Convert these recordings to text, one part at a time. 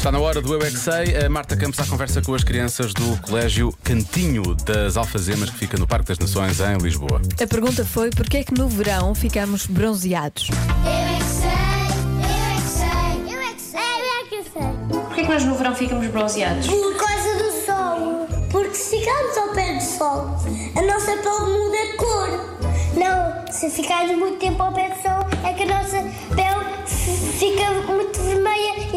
Está na hora do Eu é que Sei. A Marta Campos à conversa com as crianças do Colégio Cantinho das Alfazemas, que fica no Parque das Nações, em Lisboa. A pergunta foi: porquê é que no verão ficamos bronzeados? Eu é que sei, eu é que sei, eu é que sei, eu é que sei. Porquê que nós no verão ficamos bronzeados? Por causa do sol. Porque se ficarmos ao pé do sol, a nossa pele muda de cor. Não, se ficarmos muito tempo ao pé do sol,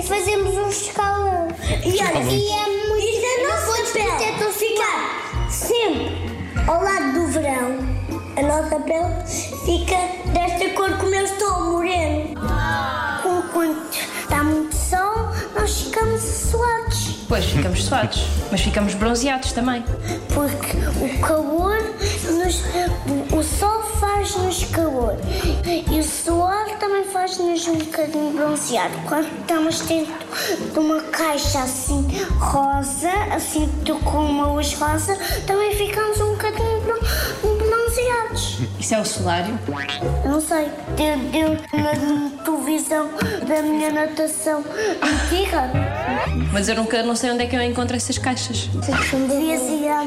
e fazemos um escalão. E olha, e é muito. E se a nossa pele ficar sempre ao lado do verão, a nossa pele fica desta cor como eu estou, moreno. Muito sol, nós ficamos suados. Pois, ficamos suados, mas ficamos bronzeados também. Porque o calor, nos, o sol faz-nos calor e o suor também faz-nos um bocadinho bronzeado. Quando estamos dentro de uma caixa assim rosa, assim com uma luz rosa, também ficamos Isso é o solário? Não sei, deu, deu na televisão da minha natação antiga. Mas eu nunca não sei onde é que eu encontro essas caixas. Devias ir à,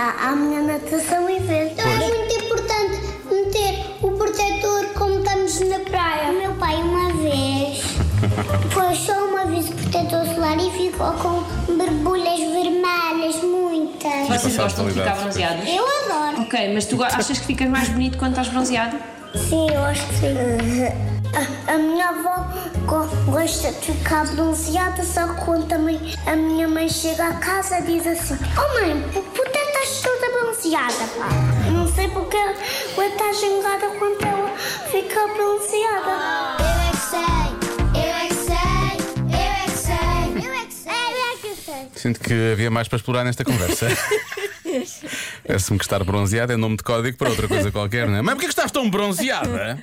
à, à minha natação e ver. É muito importante meter o protetor como estamos na praia. O meu pai, uma vez, pôs só uma vez o protetor solar e ficou com borbulhas vermelhas, muitas. Vocês Passar gostam de ficar bronzeados? Eu adoro. Ok, mas tu achas que ficas mais bonito quando estás bronzeado? Sim, eu acho que sim. A, a minha avó go- gosta de ficar bronzeada, só que quando também a minha mãe chega a casa diz assim: Oh mãe, por por que estás toda bronzeada, pá? Não sei porque ela está zangada quando ela fica bronzeada. Eu é que sei, eu é que sei, eu é que sei, eu é que sei, eu é que sei. Sinto que havia mais para explorar nesta conversa. Parece-me que estar bronzeado é nome de código para outra coisa qualquer, não é? Mas porquê que estás tão bronzeada?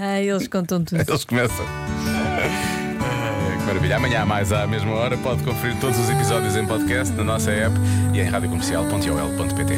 Ah, eles contam tudo. Eles começam. Ah, Que maravilha. Amanhã, mais à mesma hora, pode conferir todos os episódios em podcast na nossa app e em radiocomercial.ol.pt.